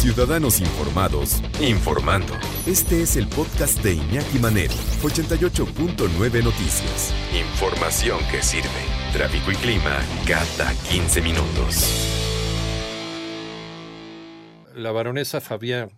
Ciudadanos Informados, informando. Este es el podcast de Iñaki Manero, 88.9 Noticias. Información que sirve. Tráfico y clima cada 15 minutos. La baronesa Fabienne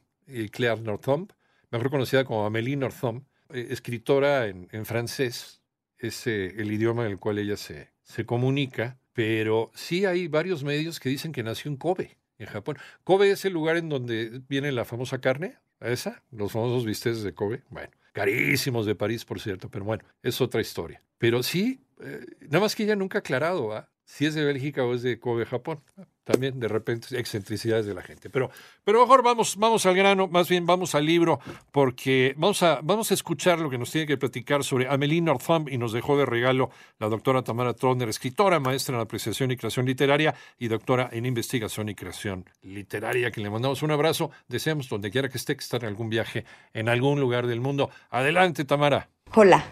Claire Northump, mejor conocida como Amélie Northump, eh, escritora en, francés, es eh, el idioma en el cual ella se, se comunica, pero sí hay varios medios que dicen que nació en Kobe en Japón. Kobe es el lugar en donde viene la famosa carne, esa, los famosos bisteces de Kobe. Bueno, carísimos de París, por cierto, pero bueno, es otra historia. Pero sí, eh, nada más que ella nunca ha aclarado ¿ah? si es de Bélgica o es de Kobe, Japón también de repente excentricidades de la gente. Pero, pero mejor vamos, vamos al grano, más bien vamos al libro, porque vamos a, vamos a escuchar lo que nos tiene que platicar sobre Amelie Northumb y nos dejó de regalo la doctora Tamara Trotner, escritora, maestra en apreciación y creación literaria y doctora en investigación y creación literaria, que le mandamos un abrazo. Deseamos, donde quiera que esté, que esté en algún viaje en algún lugar del mundo. Adelante, Tamara. Hola.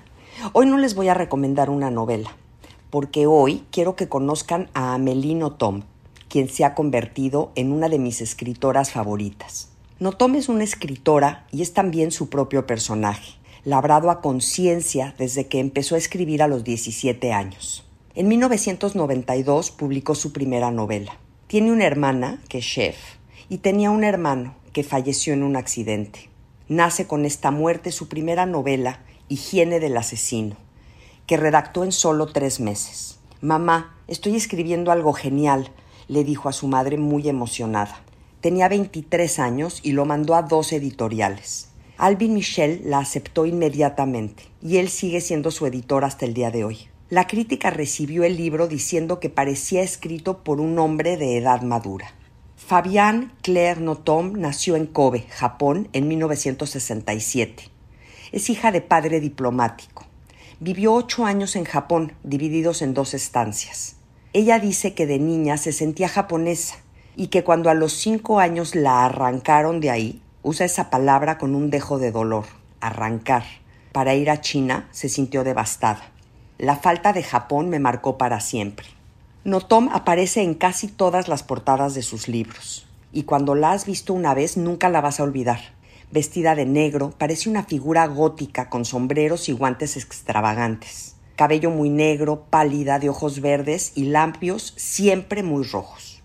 Hoy no les voy a recomendar una novela, porque hoy quiero que conozcan a Amelie Nothomb quien se ha convertido en una de mis escritoras favoritas. Notom es una escritora y es también su propio personaje, labrado a conciencia desde que empezó a escribir a los 17 años. En 1992 publicó su primera novela. Tiene una hermana que es chef y tenía un hermano que falleció en un accidente. Nace con esta muerte su primera novela, Higiene del asesino, que redactó en solo tres meses. Mamá, estoy escribiendo algo genial, le dijo a su madre muy emocionada. Tenía 23 años y lo mandó a dos editoriales. Alvin Michel la aceptó inmediatamente y él sigue siendo su editor hasta el día de hoy. La crítica recibió el libro diciendo que parecía escrito por un hombre de edad madura. Fabian Claire Nothomb nació en Kobe, Japón, en 1967. Es hija de padre diplomático. Vivió ocho años en Japón, divididos en dos estancias. Ella dice que de niña se sentía japonesa y que cuando a los cinco años la arrancaron de ahí, usa esa palabra con un dejo de dolor, arrancar. Para ir a China se sintió devastada. La falta de Japón me marcó para siempre. Notom aparece en casi todas las portadas de sus libros, y cuando la has visto una vez nunca la vas a olvidar. Vestida de negro, parece una figura gótica con sombreros y guantes extravagantes cabello muy negro, pálida, de ojos verdes y lampios siempre muy rojos.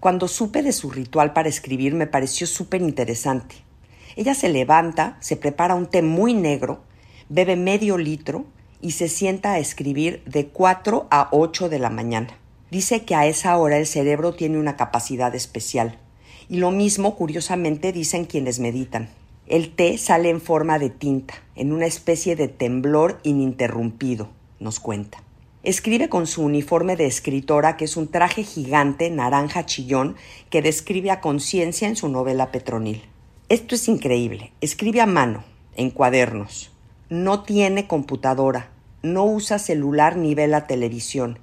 Cuando supe de su ritual para escribir me pareció súper interesante. Ella se levanta, se prepara un té muy negro, bebe medio litro y se sienta a escribir de 4 a 8 de la mañana. Dice que a esa hora el cerebro tiene una capacidad especial. Y lo mismo, curiosamente, dicen quienes meditan. El té sale en forma de tinta, en una especie de temblor ininterrumpido nos cuenta. Escribe con su uniforme de escritora, que es un traje gigante naranja chillón que describe a conciencia en su novela Petronil. Esto es increíble. Escribe a mano, en cuadernos. No tiene computadora, no usa celular ni ve la televisión.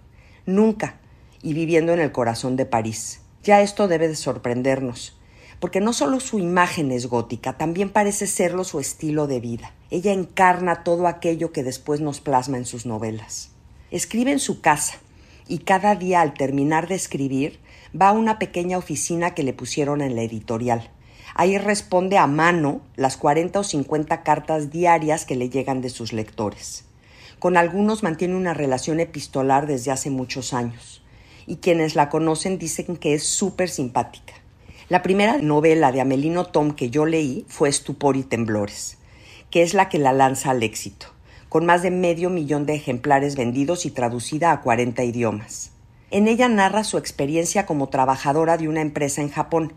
Nunca. Y viviendo en el corazón de París. Ya esto debe de sorprendernos porque no solo su imagen es gótica, también parece serlo su estilo de vida. Ella encarna todo aquello que después nos plasma en sus novelas. Escribe en su casa y cada día al terminar de escribir va a una pequeña oficina que le pusieron en la editorial. Ahí responde a mano las 40 o 50 cartas diarias que le llegan de sus lectores. Con algunos mantiene una relación epistolar desde hace muchos años y quienes la conocen dicen que es súper simpática. La primera novela de Amelino Tom que yo leí fue Estupor y Temblores, que es la que la lanza al éxito, con más de medio millón de ejemplares vendidos y traducida a 40 idiomas. En ella narra su experiencia como trabajadora de una empresa en Japón,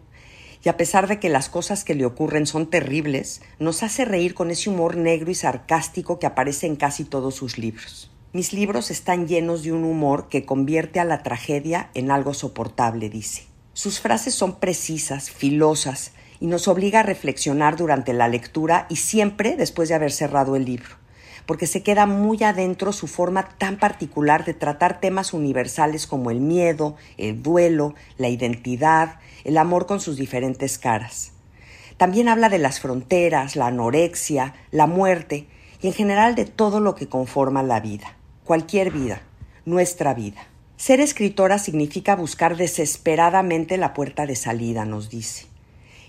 y a pesar de que las cosas que le ocurren son terribles, nos hace reír con ese humor negro y sarcástico que aparece en casi todos sus libros. Mis libros están llenos de un humor que convierte a la tragedia en algo soportable, dice. Sus frases son precisas, filosas, y nos obliga a reflexionar durante la lectura y siempre después de haber cerrado el libro, porque se queda muy adentro su forma tan particular de tratar temas universales como el miedo, el duelo, la identidad, el amor con sus diferentes caras. También habla de las fronteras, la anorexia, la muerte y en general de todo lo que conforma la vida, cualquier vida, nuestra vida. Ser escritora significa buscar desesperadamente la puerta de salida, nos dice.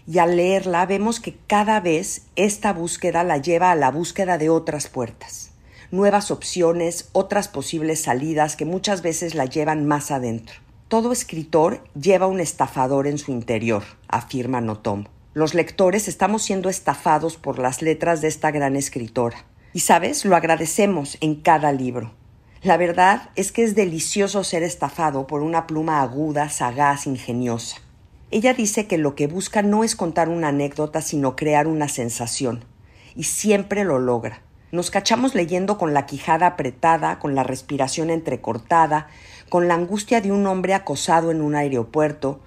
Y al leerla vemos que cada vez esta búsqueda la lleva a la búsqueda de otras puertas, nuevas opciones, otras posibles salidas que muchas veces la llevan más adentro. Todo escritor lleva un estafador en su interior, afirma Notom. Los lectores estamos siendo estafados por las letras de esta gran escritora. Y sabes, lo agradecemos en cada libro. La verdad es que es delicioso ser estafado por una pluma aguda, sagaz, ingeniosa. Ella dice que lo que busca no es contar una anécdota, sino crear una sensación. Y siempre lo logra. Nos cachamos leyendo con la quijada apretada, con la respiración entrecortada, con la angustia de un hombre acosado en un aeropuerto,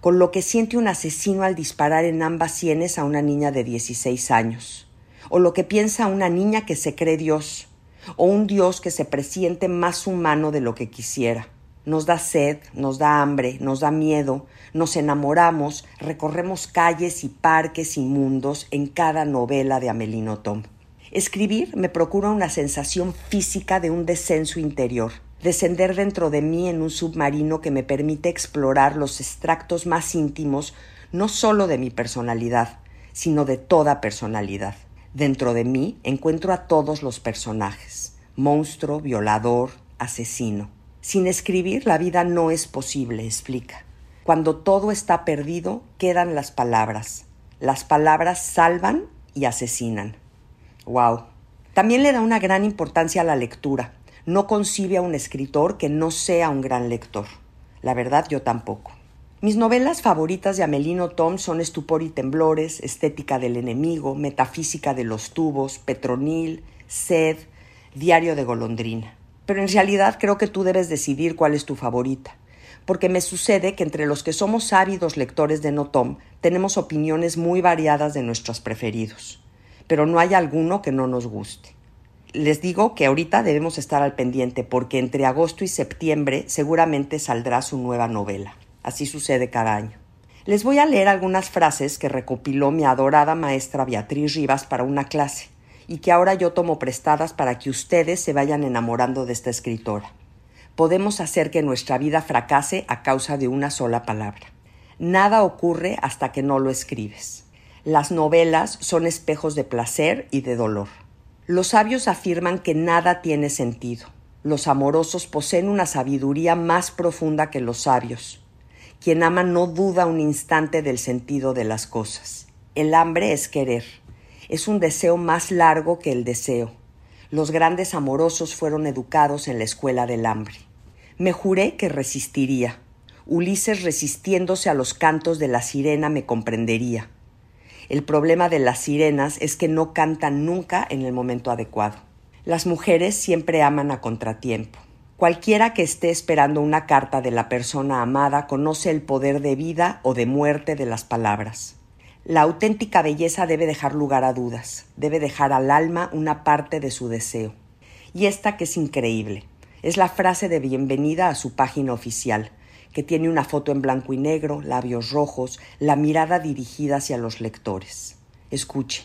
con lo que siente un asesino al disparar en ambas sienes a una niña de 16 años, o lo que piensa una niña que se cree Dios, o un Dios que se presiente más humano de lo que quisiera. Nos da sed, nos da hambre, nos da miedo, nos enamoramos, recorremos calles y parques inmundos en cada novela de Amelino Tom. Escribir me procura una sensación física de un descenso interior, descender dentro de mí en un submarino que me permite explorar los extractos más íntimos no solo de mi personalidad, sino de toda personalidad. Dentro de mí encuentro a todos los personajes, monstruo, violador, asesino. Sin escribir la vida no es posible, explica. Cuando todo está perdido, quedan las palabras. Las palabras salvan y asesinan. Wow. También le da una gran importancia a la lectura. No concibe a un escritor que no sea un gran lector. La verdad, yo tampoco. Mis novelas favoritas de Amelino Tom son Estupor y Temblores, Estética del Enemigo, Metafísica de los Tubos, Petronil, Sed, Diario de Golondrina. Pero en realidad creo que tú debes decidir cuál es tu favorita, porque me sucede que entre los que somos ávidos lectores de No Tom tenemos opiniones muy variadas de nuestros preferidos, pero no hay alguno que no nos guste. Les digo que ahorita debemos estar al pendiente porque entre agosto y septiembre seguramente saldrá su nueva novela. Así sucede cada año. Les voy a leer algunas frases que recopiló mi adorada maestra Beatriz Rivas para una clase y que ahora yo tomo prestadas para que ustedes se vayan enamorando de esta escritora. Podemos hacer que nuestra vida fracase a causa de una sola palabra. Nada ocurre hasta que no lo escribes. Las novelas son espejos de placer y de dolor. Los sabios afirman que nada tiene sentido. Los amorosos poseen una sabiduría más profunda que los sabios. Quien ama no duda un instante del sentido de las cosas. El hambre es querer. Es un deseo más largo que el deseo. Los grandes amorosos fueron educados en la escuela del hambre. Me juré que resistiría. Ulises resistiéndose a los cantos de la sirena me comprendería. El problema de las sirenas es que no cantan nunca en el momento adecuado. Las mujeres siempre aman a contratiempo. Cualquiera que esté esperando una carta de la persona amada conoce el poder de vida o de muerte de las palabras. La auténtica belleza debe dejar lugar a dudas, debe dejar al alma una parte de su deseo. Y esta que es increíble, es la frase de bienvenida a su página oficial, que tiene una foto en blanco y negro, labios rojos, la mirada dirigida hacia los lectores. Escuchen.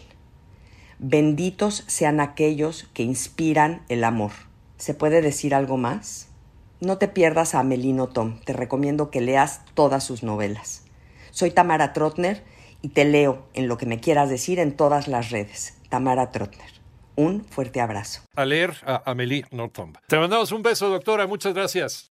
Benditos sean aquellos que inspiran el amor. ¿Se puede decir algo más? No te pierdas a Amelino Tom, te recomiendo que leas todas sus novelas. Soy Tamara Trotner y te leo en lo que me quieras decir en todas las redes. Tamara Trotner. Un fuerte abrazo. A leer a Amelie Norton. Te mandamos un beso, doctora. Muchas gracias.